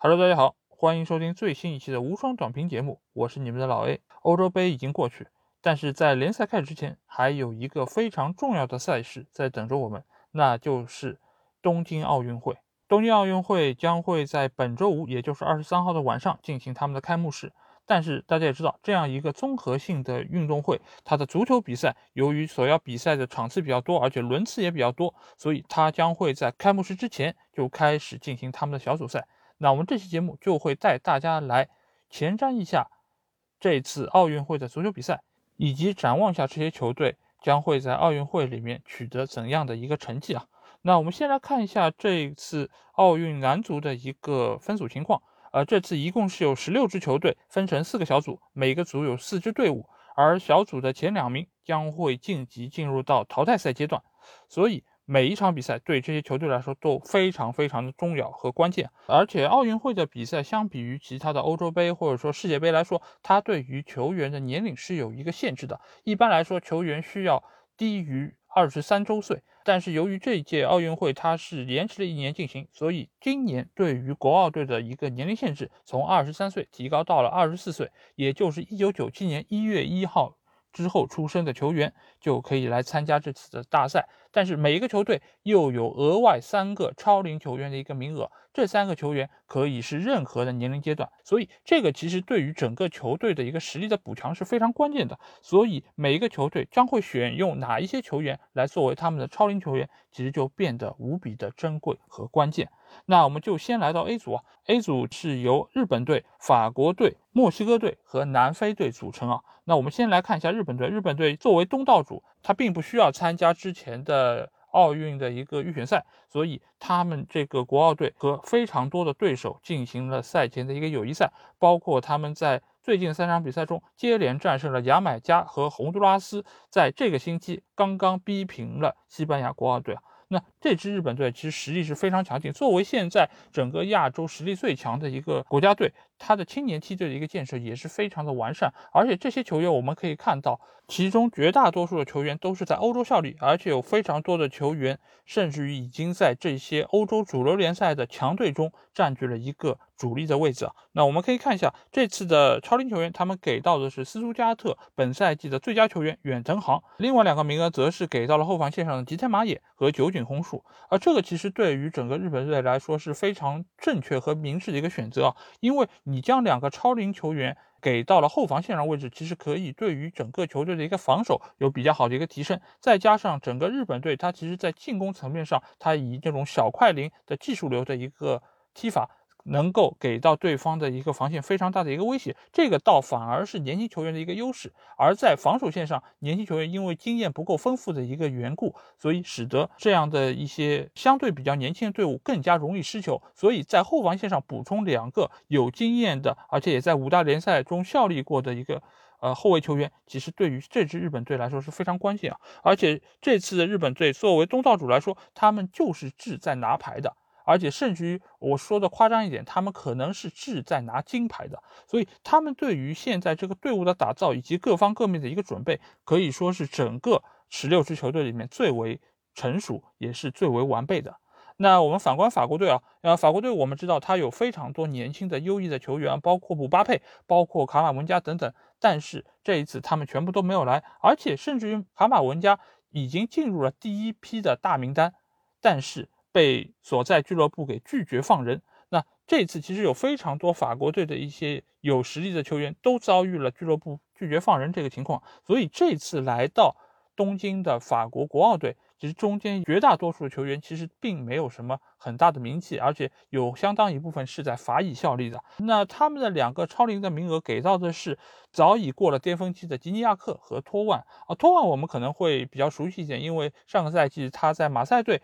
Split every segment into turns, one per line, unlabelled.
Hello，大家好，欢迎收听最新一期的无双短评节目，我是你们的老 A。欧洲杯已经过去，但是在联赛开始之前，还有一个非常重要的赛事在等着我们，那就是东京奥运会。东京奥运会将会在本周五，也就是二十三号的晚上进行他们的开幕式。但是大家也知道，这样一个综合性的运动会，它的足球比赛由于所要比赛的场次比较多，而且轮次也比较多，所以它将会在开幕式之前就开始进行他们的小组赛。那我们这期节目就会带大家来前瞻一下这次奥运会的足球比赛，以及展望一下这些球队将会在奥运会里面取得怎样的一个成绩啊？那我们先来看一下这次奥运男足的一个分组情况。呃，这次一共是有十六支球队分成四个小组，每个组有四支队伍，而小组的前两名将会晋级进入到淘汰赛阶段。所以。每一场比赛对这些球队来说都非常非常的重要和关键，而且奥运会的比赛相比于其他的欧洲杯或者说世界杯来说，它对于球员的年龄是有一个限制的。一般来说，球员需要低于二十三周岁，但是由于这一届奥运会它是延迟了一年进行，所以今年对于国奥队的一个年龄限制从二十三岁提高到了二十四岁，也就是一九九七年一月一号。之后出生的球员就可以来参加这次的大赛，但是每一个球队又有额外三个超龄球员的一个名额，这三个球员可以是任何的年龄阶段，所以这个其实对于整个球队的一个实力的补强是非常关键的。所以每一个球队将会选用哪一些球员来作为他们的超龄球员，其实就变得无比的珍贵和关键。那我们就先来到 A 组啊，A 组是由日本队、法国队、墨西哥队和南非队组成啊。那我们先来看一下日本队，日本队作为东道主，他并不需要参加之前的奥运的一个预选赛，所以他们这个国奥队和非常多的对手进行了赛前的一个友谊赛，包括他们在最近三场比赛中接连战胜了牙买加和洪都拉斯，在这个星期刚刚逼平了西班牙国奥队啊。那这支日本队其实实力是非常强劲，作为现在整个亚洲实力最强的一个国家队，它的青年梯队的一个建设也是非常的完善。而且这些球员我们可以看到，其中绝大多数的球员都是在欧洲效力，而且有非常多的球员甚至于已经在这些欧洲主流联赛的强队中占据了一个主力的位置啊。那我们可以看一下这次的超龄球员，他们给到的是斯图加特本赛季的最佳球员远藤航，另外两个名额则是给到了后防线上的吉田麻也和酒井。宏树，而这个其实对于整个日本队来说是非常正确和明智的一个选择啊，因为你将两个超龄球员给到了后防线上位置，其实可以对于整个球队的一个防守有比较好的一个提升，再加上整个日本队它其实在进攻层面上，它以这种小快灵的技术流的一个踢法。能够给到对方的一个防线非常大的一个威胁，这个倒反而是年轻球员的一个优势。而在防守线上，年轻球员因为经验不够丰富的一个缘故，所以使得这样的一些相对比较年轻的队伍更加容易失球。所以在后防线上补充两个有经验的，而且也在五大联赛中效力过的一个呃后卫球员，其实对于这支日本队来说是非常关键啊。而且这次的日本队作为东道主来说，他们就是志在拿牌的。而且甚至于我说的夸张一点，他们可能是志在拿金牌的，所以他们对于现在这个队伍的打造以及各方各面的一个准备，可以说是整个十六支球队里面最为成熟，也是最为完备的。那我们反观法国队啊，呃，法国队我们知道他有非常多年轻的优异的球员，包括姆巴佩，包括卡马文加等等，但是这一次他们全部都没有来，而且甚至于卡马文加已经进入了第一批的大名单，但是。被所在俱乐部给拒绝放人。那这次其实有非常多法国队的一些有实力的球员都遭遇了俱乐部拒绝放人这个情况，所以这次来到东京的法国国奥队，其实中间绝大多数球员其实并没有什么很大的名气，而且有相当一部分是在法乙效力的。那他们的两个超龄的名额给到的是早已过了巅峰期的吉尼亚克和托万啊。托万我们可能会比较熟悉一点，因为上个赛季他在马赛队。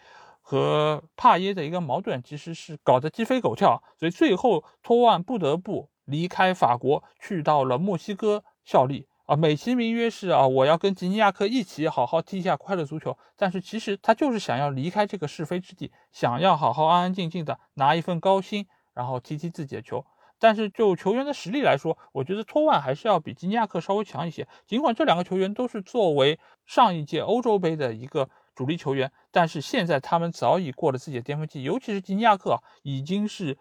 和帕耶的一个矛盾其实是搞得鸡飞狗跳，所以最后托万不得不离开法国，去到了墨西哥效力啊，美其名曰是啊，我要跟吉尼亚克一起好好踢一下快乐足球。但是其实他就是想要离开这个是非之地，想要好好安安静静的拿一份高薪，然后踢踢自己的球。但是就球员的实力来说，我觉得托万还是要比吉尼亚克稍微强一些。尽管这两个球员都是作为上一届欧洲杯的一个。主力球员，但是现在他们早已过了自己的巅峰期，尤其是吉尼亚克啊，已经是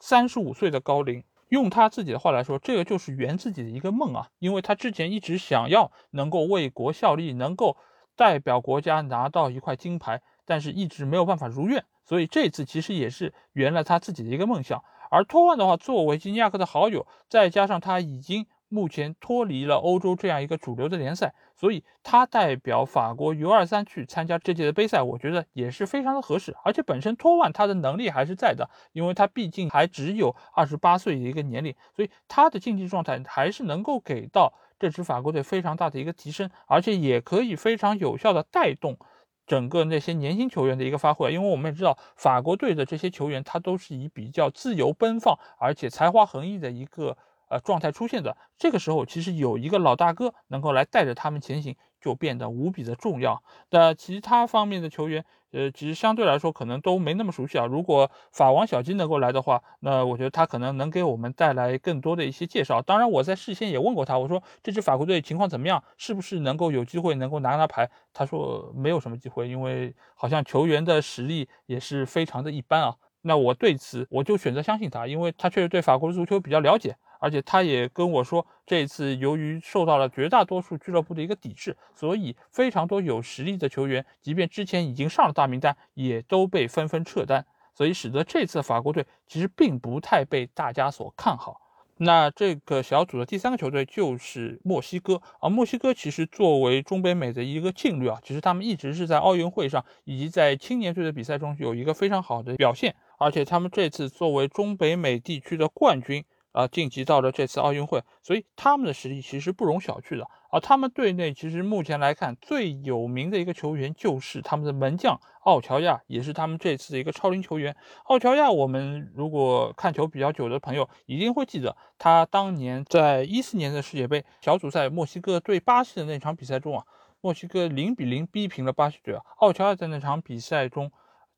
三十五岁的高龄。用他自己的话来说，这个就是圆自己的一个梦啊，因为他之前一直想要能够为国效力，能够代表国家拿到一块金牌，但是一直没有办法如愿，所以这次其实也是圆了他自己的一个梦想。而托万的话，作为吉尼亚克的好友，再加上他已经。目前脱离了欧洲这样一个主流的联赛，所以他代表法国 U23 去参加这届的杯赛，我觉得也是非常的合适。而且本身托万他的能力还是在的，因为他毕竟还只有二十八岁的一个年龄，所以他的竞技状态还是能够给到这支法国队非常大的一个提升，而且也可以非常有效的带动整个那些年轻球员的一个发挥。因为我们也知道，法国队的这些球员他都是以比较自由奔放，而且才华横溢的一个。呃，状态出现的这个时候，其实有一个老大哥能够来带着他们前行，就变得无比的重要。那其他方面的球员，呃，其实相对来说可能都没那么熟悉啊。如果法王小鸡能够来的话，那我觉得他可能能给我们带来更多的一些介绍。当然，我在事先也问过他，我说这支法国队情况怎么样，是不是能够有机会能够拿拿牌？他说没有什么机会，因为好像球员的实力也是非常的一般啊。那我对此我就选择相信他，因为他确实对法国的足球比较了解。而且他也跟我说，这次由于受到了绝大多数俱乐部的一个抵制，所以非常多有实力的球员，即便之前已经上了大名单，也都被纷纷撤单，所以使得这次法国队其实并不太被大家所看好。那这个小组的第三个球队就是墨西哥啊，墨西哥其实作为中北美的一个劲旅啊，其实他们一直是在奥运会上以及在青年队的比赛中有一个非常好的表现，而且他们这次作为中北美地区的冠军。啊，晋级到了这次奥运会，所以他们的实力其实不容小觑的。而他们队内其实目前来看最有名的一个球员就是他们的门将奥乔亚，也是他们这次的一个超龄球员。奥乔亚，我们如果看球比较久的朋友一定会记得，他当年在一四年的世界杯小组赛墨西哥对巴西的那场比赛中啊，墨西哥零比零逼平了巴西队啊。奥乔亚在那场比赛中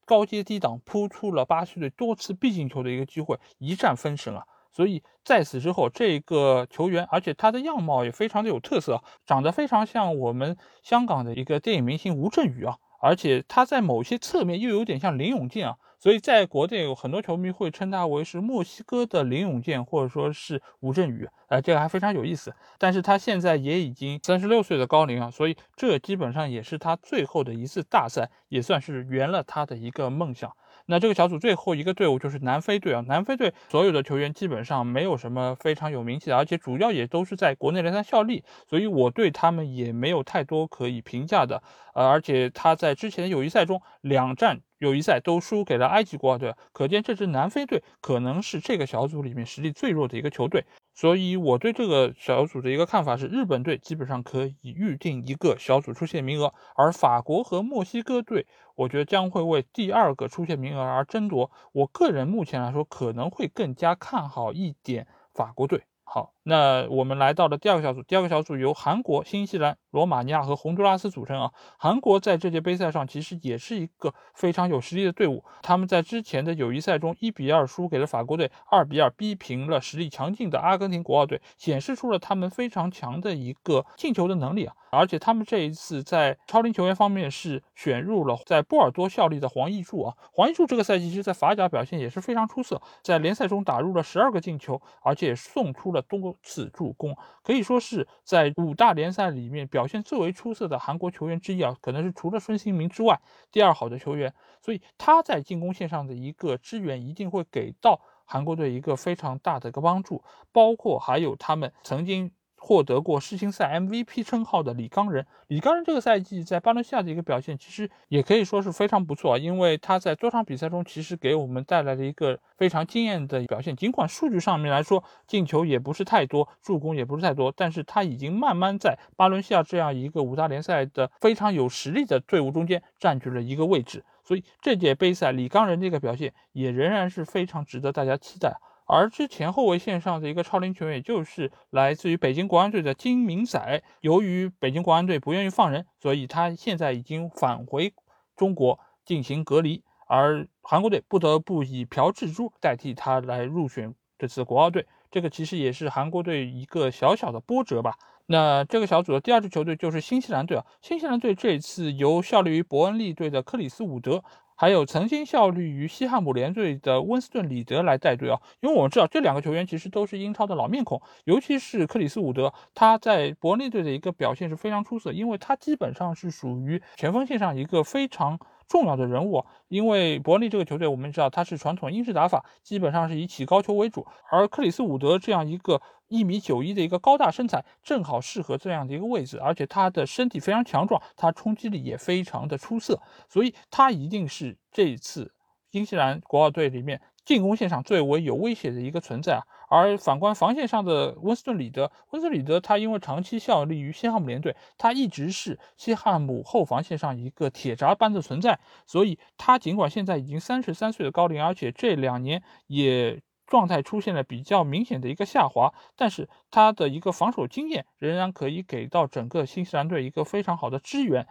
高接低挡，扑出了巴西队多次必进球的一个机会，一战封神啊。所以在此之后，这个球员，而且他的样貌也非常的有特色，长得非常像我们香港的一个电影明星吴镇宇啊，而且他在某些侧面又有点像林永健啊，所以在国内有很多球迷会称他为是墨西哥的林永健，或者说是吴镇宇，呃，这个还非常有意思。但是他现在也已经三十六岁的高龄啊，所以这基本上也是他最后的一次大赛，也算是圆了他的一个梦想。那这个小组最后一个队伍就是南非队啊，南非队所有的球员基本上没有什么非常有名气的，而且主要也都是在国内联赛效力，所以我对他们也没有太多可以评价的。呃，而且他在之前的友谊赛中两战友谊赛都输给了埃及国奥队，可见这支南非队可能是这个小组里面实力最弱的一个球队。所以我对这个小组的一个看法是，日本队基本上可以预定一个小组出线名额，而法国和墨西哥队，我觉得将会为第二个出线名额而争夺。我个人目前来说，可能会更加看好一点法国队。好，那我们来到了第二个小组。第二个小组由韩国、新西兰、罗马尼亚和洪都拉斯组成啊。韩国在这届杯赛上其实也是一个非常有实力的队伍。他们在之前的友谊赛中一比二输给了法国队，二比二逼平了实力强劲的阿根廷国奥队，显示出了他们非常强的一个进球的能力啊。而且他们这一次在超龄球员方面是选入了在波尔多效力的黄义柱啊，黄义柱这个赛季其实在法甲表现也是非常出色，在联赛中打入了十二个进球，而且也送出了多次助攻，可以说是在五大联赛里面表现最为出色的韩国球员之一啊，可能是除了孙兴民之外第二好的球员，所以他在进攻线上的一个支援一定会给到韩国队一个非常大的一个帮助，包括还有他们曾经。获得过世青赛 MVP 称号的李刚仁，李刚仁这个赛季在巴伦西亚的一个表现，其实也可以说是非常不错，因为他在多场比赛中其实给我们带来了一个非常惊艳的表现。尽管数据上面来说进球也不是太多，助攻也不是太多，但是他已经慢慢在巴伦西亚这样一个五大联赛的非常有实力的队伍中间占据了一个位置。所以这届杯赛李刚仁这个表现也仍然是非常值得大家期待。而之前后卫线上的一个超龄球员，也就是来自于北京国安队的金明宰。由于北京国安队不愿意放人，所以他现在已经返回中国进行隔离。而韩国队不得不以朴智洙代替他来入选这次国奥队，这个其实也是韩国队一个小小的波折吧。那这个小组的第二支球队就是新西兰队啊，新西兰队这一次由效力于伯恩利队的克里斯伍德，还有曾经效力于西汉姆联队的温斯顿·里德来带队啊，因为我们知道这两个球员其实都是英超的老面孔，尤其是克里斯伍德，他在伯利队的一个表现是非常出色，因为他基本上是属于前锋线上一个非常重要的人物。因为伯利这个球队我们知道他是传统英式打法，基本上是以起高球为主，而克里斯伍德这样一个。一米九一的一个高大身材，正好适合这样的一个位置，而且他的身体非常强壮，他冲击力也非常的出色，所以他一定是这次新西兰国奥队里面进攻线上最为有威胁的一个存在啊。而反观防线上的温斯顿·里德，温斯顿·里德他因为长期效力于西汉姆联队，他一直是西汉姆后防线上一个铁闸般的存在，所以他尽管现在已经三十三岁的高龄，而且这两年也。状态出现了比较明显的一个下滑，但是他的一个防守经验仍然可以给到整个新西兰队一个非常好的支援。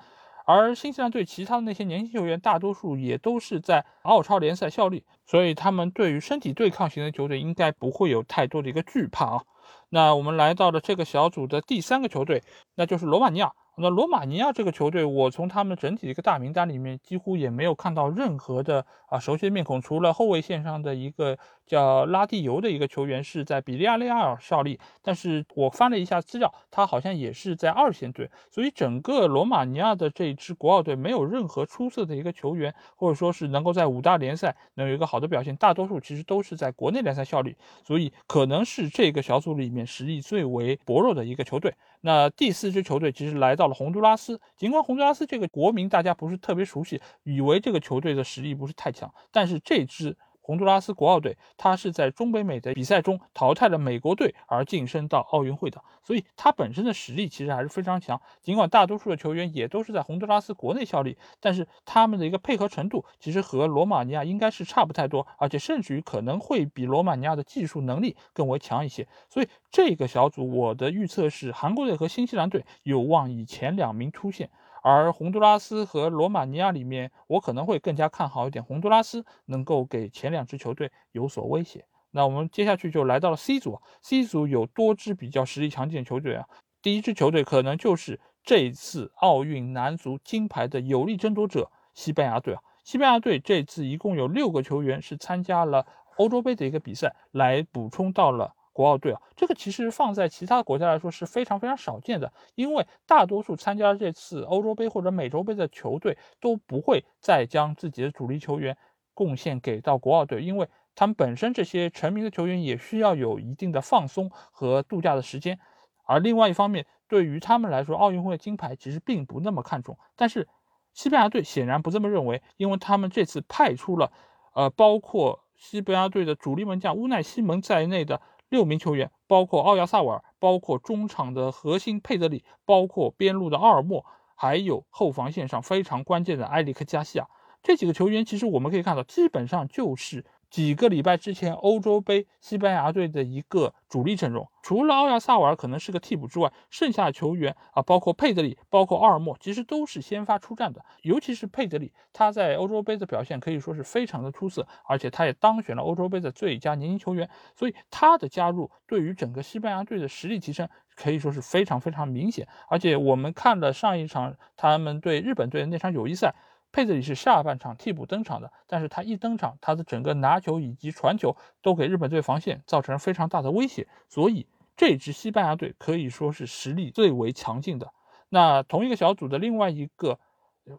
而新西兰队其他的那些年轻球员，大多数也都是在澳超联赛效力，所以他们对于身体对抗型的球队应该不会有太多的一个惧怕啊。那我们来到了这个小组的第三个球队，那就是罗马尼亚。那罗马尼亚这个球队，我从他们整体的一个大名单里面几乎也没有看到任何的啊熟悉的面孔，除了后卫线上的一个叫拉蒂尤的一个球员是在比利亚雷亚尔效力，但是我翻了一下资料，他好像也是在二线队，所以整个罗马尼亚的这一支国奥队没有任何出色的一个球员，或者说是能够在五大联赛能有一个好的表现，大多数其实都是在国内联赛效力，所以可能是这个小组里面实力最为薄弱的一个球队。那第四支球队其实来到了洪都拉斯，尽管洪都拉斯这个国民大家不是特别熟悉，以为这个球队的实力不是太强，但是这支。洪都拉斯国奥队，他是在中北美的比赛中淘汰了美国队而晋升到奥运会的，所以他本身的实力其实还是非常强。尽管大多数的球员也都是在洪都拉斯国内效力，但是他们的一个配合程度其实和罗马尼亚应该是差不太多，而且甚至于可能会比罗马尼亚的技术能力更为强一些。所以这个小组我的预测是，韩国队和新西兰队有望以前两名出现。而洪都拉斯和罗马尼亚里面，我可能会更加看好一点，洪都拉斯能够给前两支球队有所威胁。那我们接下去就来到了 C 组，C 组有多支比较实力强劲的球队啊。第一支球队可能就是这次奥运男足金牌的有力争夺者西班牙队啊。西班牙队这次一共有六个球员是参加了欧洲杯的一个比赛，来补充到了。国奥队啊，这个其实放在其他国家来说是非常非常少见的，因为大多数参加这次欧洲杯或者美洲杯的球队都不会再将自己的主力球员贡献给到国奥队，因为他们本身这些成名的球员也需要有一定的放松和度假的时间，而另外一方面，对于他们来说，奥运会金牌其实并不那么看重。但是西班牙队显然不这么认为，因为他们这次派出了，呃，包括西班牙队的主力门将乌奈西蒙在内的。六名球员，包括奥亚萨瓦尔，包括中场的核心佩德里，包括边路的奥尔莫，还有后防线上非常关键的埃里克加西亚。这几个球员，其实我们可以看到，基本上就是。几个礼拜之前，欧洲杯西班牙队的一个主力阵容，除了奥亚萨瓦尔可能是个替补之外，剩下的球员啊，包括佩德里，包括奥尔莫，其实都是先发出战的。尤其是佩德里，他在欧洲杯的表现可以说是非常的出色，而且他也当选了欧洲杯的最佳年轻球员。所以他的加入对于整个西班牙队的实力提升可以说是非常非常明显。而且我们看了上一场他们对日本队的那场友谊赛。佩德里是下半场替补登场的，但是他一登场，他的整个拿球以及传球都给日本队防线造成了非常大的威胁，所以这支西班牙队可以说是实力最为强劲的。那同一个小组的另外一个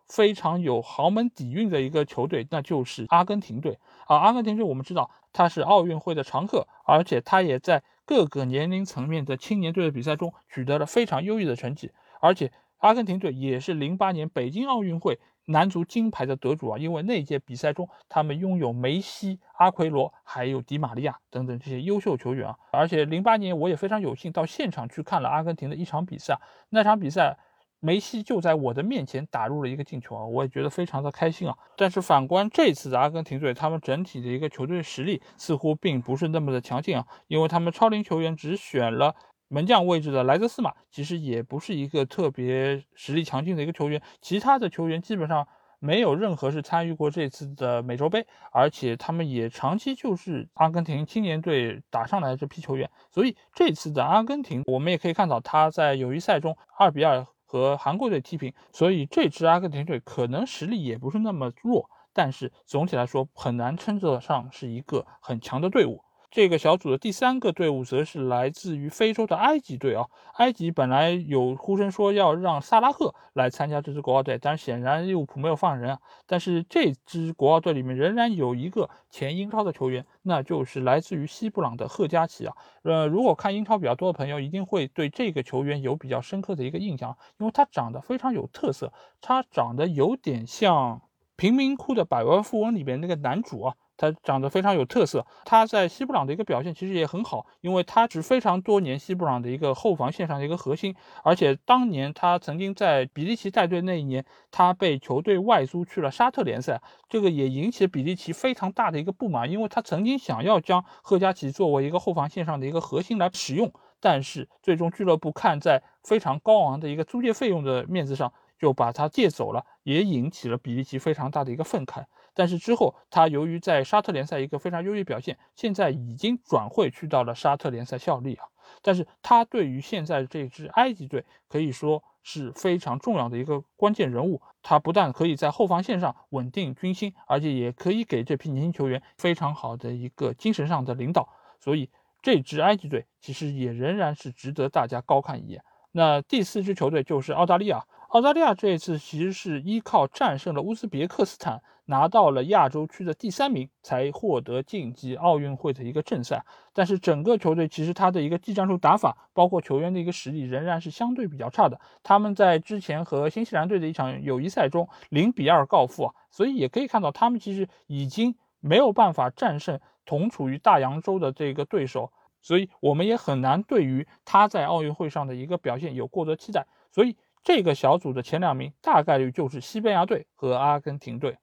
非常有豪门底蕴的一个球队，那就是阿根廷队啊。阿根廷队我们知道他是奥运会的常客，而且他也在各个年龄层面的青年队的比赛中取得了非常优异的成绩，而且阿根廷队也是零八年北京奥运会。男足金牌的得主啊，因为那届比赛中，他们拥有梅西、阿奎罗，还有迪玛利亚等等这些优秀球员啊。而且零八年我也非常有幸到现场去看了阿根廷的一场比赛，那场比赛梅西就在我的面前打入了一个进球啊，我也觉得非常的开心啊。但是反观这次的阿根廷队，他们整体的一个球队实力似乎并不是那么的强劲啊，因为他们超龄球员只选了。门将位置的莱泽斯马其实也不是一个特别实力强劲的一个球员，其他的球员基本上没有任何是参与过这次的美洲杯，而且他们也长期就是阿根廷青年队打上来的这批球员，所以这次的阿根廷我们也可以看到他在友谊赛中二比二和韩国队踢平，所以这支阿根廷队可能实力也不是那么弱。但是总体来说很难称得上是一个很强的队伍。这个小组的第三个队伍则是来自于非洲的埃及队啊。埃及本来有呼声说要让萨拉赫来参加这支国奥队，但是显然利物浦没有放人啊。但是这支国奥队里面仍然有一个前英超的球员，那就是来自于西布朗的赫加奇啊。呃，如果看英超比较多的朋友，一定会对这个球员有比较深刻的一个印象，因为他长得非常有特色，他长得有点像《贫民窟的百万富翁》里边那个男主啊。他长得非常有特色，他在西布朗的一个表现其实也很好，因为他是非常多年西布朗的一个后防线上的一个核心，而且当年他曾经在比利奇带队那一年，他被球队外租去了沙特联赛，这个也引起了比利奇非常大的一个不满，因为他曾经想要将赫加奇作为一个后防线上的一个核心来使用，但是最终俱乐部看在非常高昂的一个租借费用的面子上，就把他借走了，也引起了比利奇非常大的一个愤慨。但是之后，他由于在沙特联赛一个非常优异表现，现在已经转会去到了沙特联赛效力啊。但是他对于现在这支埃及队可以说是非常重要的一个关键人物。他不但可以在后防线上稳定军心，而且也可以给这批年轻球员非常好的一个精神上的领导。所以这支埃及队其实也仍然是值得大家高看一眼。那第四支球队就是澳大利亚。澳大利亚这一次其实是依靠战胜了乌兹别克斯坦。拿到了亚洲区的第三名，才获得晋级奥运会的一个正赛。但是整个球队其实他的一个技战术打法，包括球员的一个实力，仍然是相对比较差的。他们在之前和新西兰队的一场友谊赛中零比二告负啊，所以也可以看到他们其实已经没有办法战胜同处于大洋洲的这个对手，所以我们也很难对于他在奥运会上的一个表现有过多期待。所以这个小组的前两名大概率就是西班牙队和阿根廷队。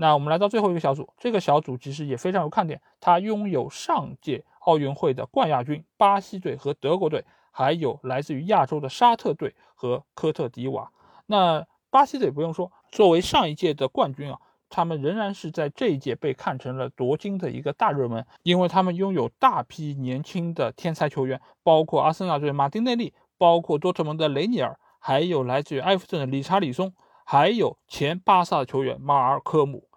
那我们来到最后一个小组，这个小组其实也非常有看点，它拥有上届奥运会的冠亚军巴西队和德国队，还有来自于亚洲的沙特队和科特迪瓦。那巴西队不用说，作为上一届的冠军啊，他们仍然是在这一届被看成了夺金的一个大热门，因为他们拥有大批年轻的天才球员，包括阿森纳队马丁内利，包括多特蒙德雷尼尔，还有来自于埃弗顿的理查里松，还有前巴萨的球员马尔科姆。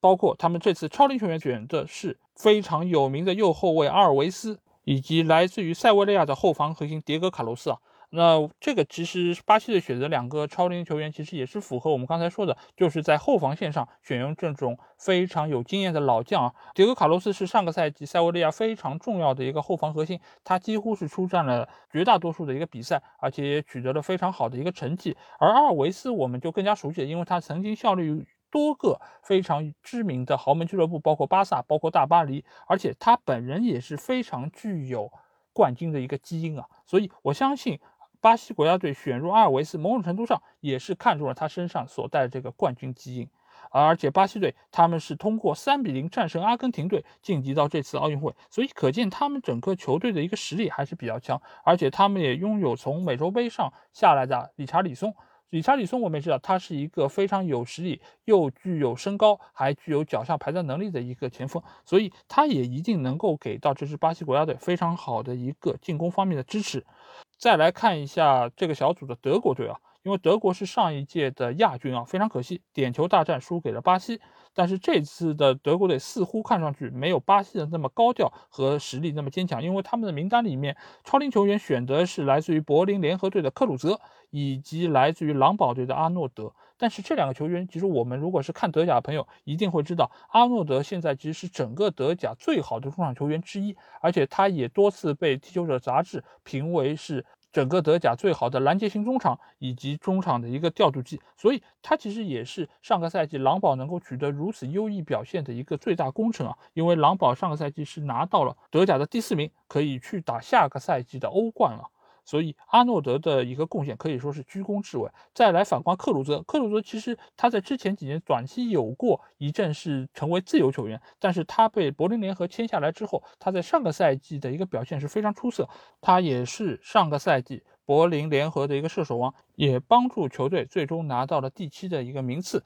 包括他们这次超龄球员选的是非常有名的右后卫阿尔维斯，以及来自于塞维利亚的后防核心迭戈卡洛斯啊。那这个其实巴西队选择两个超龄球员，其实也是符合我们刚才说的，就是在后防线上选用这种非常有经验的老将啊。迭戈卡洛斯是上个赛季塞维利亚非常重要的一个后防核心，他几乎是出战了绝大多数的一个比赛，而且也取得了非常好的一个成绩。而阿尔维斯我们就更加熟悉了，因为他曾经效力于。多个非常知名的豪门俱乐部，包括巴萨，包括大巴黎，而且他本人也是非常具有冠军的一个基因啊，所以我相信巴西国家队选入阿尔维斯，某种程度上也是看中了他身上所带的这个冠军基因，而且巴西队他们是通过三比零战胜阿根廷队晋级到这次奥运会，所以可见他们整个球队的一个实力还是比较强，而且他们也拥有从美洲杯上下来的理查里松。理查里松，我们也知道，他是一个非常有实力，又具有身高，还具有脚下排在能力的一个前锋，所以他也一定能够给到这支巴西国家队非常好的一个进攻方面的支持。再来看一下这个小组的德国队啊，因为德国是上一届的亚军啊，非常可惜，点球大战输给了巴西。但是这次的德国队似乎看上去没有巴西的那么高调和实力那么坚强，因为他们的名单里面超龄球员选的是来自于柏林联合队的克鲁泽以及来自于狼堡队的阿诺德。但是这两个球员，其实我们如果是看德甲的朋友，一定会知道阿诺德现在其实是整个德甲最好的中场球员之一，而且他也多次被踢球者杂志评为是。整个德甲最好的拦截型中场以及中场的一个调度机，所以他其实也是上个赛季狼堡能够取得如此优异表现的一个最大功臣啊！因为狼堡上个赛季是拿到了德甲的第四名，可以去打下个赛季的欧冠了。所以阿诺德的一个贡献可以说是居功至伟。再来反观克鲁泽，克鲁泽其实他在之前几年短期有过一阵是成为自由球员，但是他被柏林联合签下来之后，他在上个赛季的一个表现是非常出色。他也是上个赛季柏林联合的一个射手王，也帮助球队最终拿到了第七的一个名次，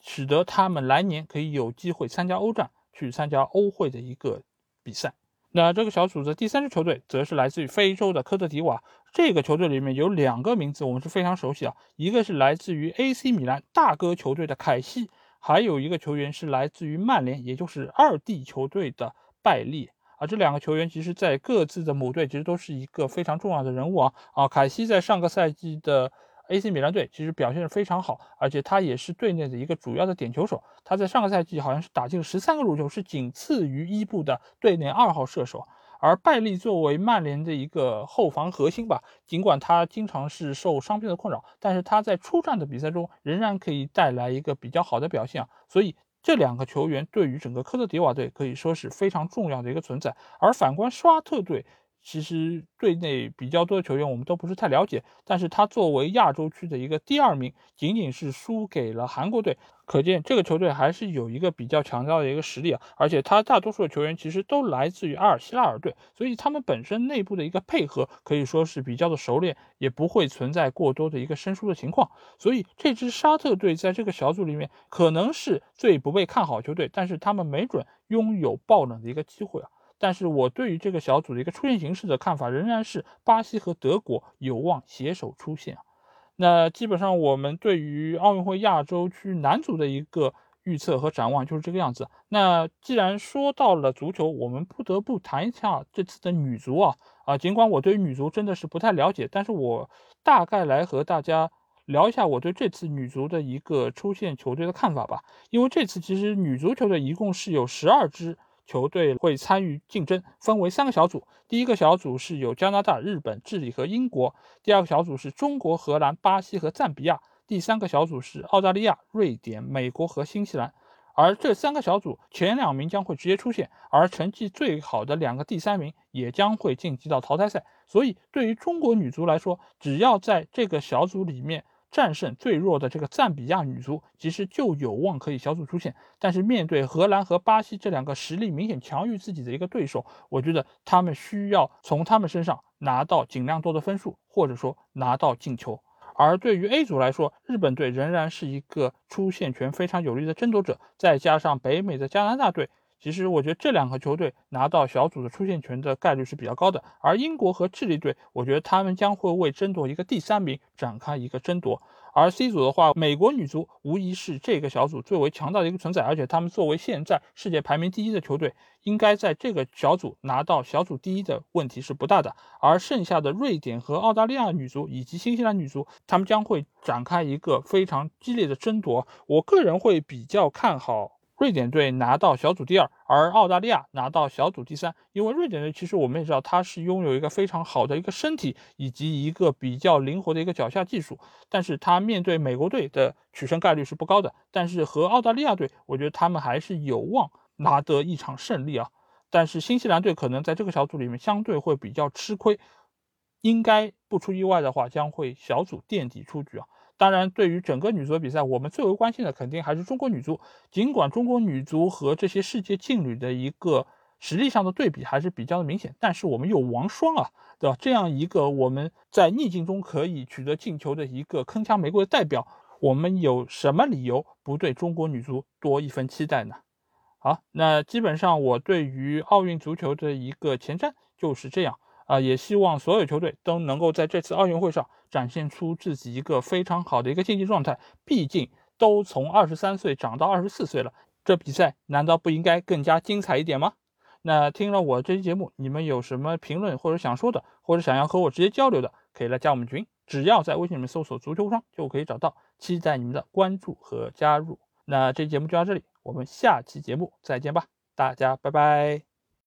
使得他们来年可以有机会参加欧战，去参加欧会的一个比赛。那这个小组的第三支球队则是来自于非洲的科特迪瓦。这个球队里面有两个名字我们是非常熟悉啊，一个是来自于 AC 米兰大哥球队的凯西，还有一个球员是来自于曼联，也就是二 D 球队的拜利。啊，这两个球员其实，在各自的母队其实都是一个非常重要的人物啊。啊，凯西在上个赛季的 AC 米兰队其实表现的非常好，而且他也是队内的一个主要的点球手。他在上个赛季好像是打进十三个入球，是仅次于伊布的队内二号射手。而拜利作为曼联的一个后防核心吧，尽管他经常是受伤病的困扰，但是他在出战的比赛中仍然可以带来一个比较好的表现啊。所以。这两个球员对于整个科特迪瓦队可以说是非常重要的一个存在，而反观沙特队。其实队内比较多的球员我们都不是太了解，但是他作为亚洲区的一个第二名，仅仅是输给了韩国队，可见这个球队还是有一个比较强大的一个实力啊。而且他大多数的球员其实都来自于阿尔希拉尔队，所以他们本身内部的一个配合可以说是比较的熟练，也不会存在过多的一个生疏的情况。所以这支沙特队在这个小组里面可能是最不被看好球队，但是他们没准拥有爆冷的一个机会啊。但是我对于这个小组的一个出现形式的看法仍然是巴西和德国有望携手出现。那基本上我们对于奥运会亚洲区男足的一个预测和展望就是这个样子。那既然说到了足球，我们不得不谈一下这次的女足啊啊！尽管我对女足真的是不太了解，但是我大概来和大家聊一下我对这次女足的一个出现球队的看法吧。因为这次其实女足球队一共是有十二支。球队会参与竞争，分为三个小组。第一个小组是有加拿大、日本、智利和英国；第二个小组是中国、荷兰、巴西和赞比亚；第三个小组是澳大利亚、瑞典、美国和新西兰。而这三个小组前两名将会直接出现，而成绩最好的两个第三名也将会晋级到淘汰赛。所以，对于中国女足来说，只要在这个小组里面。战胜最弱的这个赞比亚女足，其实就有望可以小组出线。但是面对荷兰和巴西这两个实力明显强于自己的一个对手，我觉得他们需要从他们身上拿到尽量多的分数，或者说拿到进球。而对于 A 组来说，日本队仍然是一个出线权非常有利的争夺者，再加上北美的加拿大队。其实我觉得这两个球队拿到小组的出线权的概率是比较高的，而英国和智利队，我觉得他们将会为争夺一个第三名展开一个争夺。而 C 组的话，美国女足无疑是这个小组最为强大的一个存在，而且他们作为现在世界排名第一的球队，应该在这个小组拿到小组第一的问题是不大的。而剩下的瑞典和澳大利亚女足以及新西兰女足，他们将会展开一个非常激烈的争夺。我个人会比较看好。瑞典队拿到小组第二，而澳大利亚拿到小组第三。因为瑞典队其实我们也知道，他是拥有一个非常好的一个身体以及一个比较灵活的一个脚下技术，但是他面对美国队的取胜概率是不高的。但是和澳大利亚队，我觉得他们还是有望拿得一场胜利啊。但是新西兰队可能在这个小组里面相对会比较吃亏，应该不出意外的话，将会小组垫底出局啊。当然，对于整个女足的比赛，我们最为关心的肯定还是中国女足。尽管中国女足和这些世界劲旅的一个实力上的对比还是比较的明显，但是我们有王霜啊，对吧？这样一个我们在逆境中可以取得进球的一个铿锵玫瑰的代表，我们有什么理由不对中国女足多一分期待呢？好，那基本上我对于奥运足球的一个前瞻就是这样。啊，也希望所有球队都能够在这次奥运会上展现出自己一个非常好的一个竞技状态。毕竟都从二十三岁长到二十四岁了，这比赛难道不应该更加精彩一点吗？那听了我这期节目，你们有什么评论或者想说的，或者想要和我直接交流的，可以来加我们群，只要在微信里面搜索“足球无双”就可以找到。期待你们的关注和加入。那这期节目就到这里，我们下期节目再见吧，大家拜拜。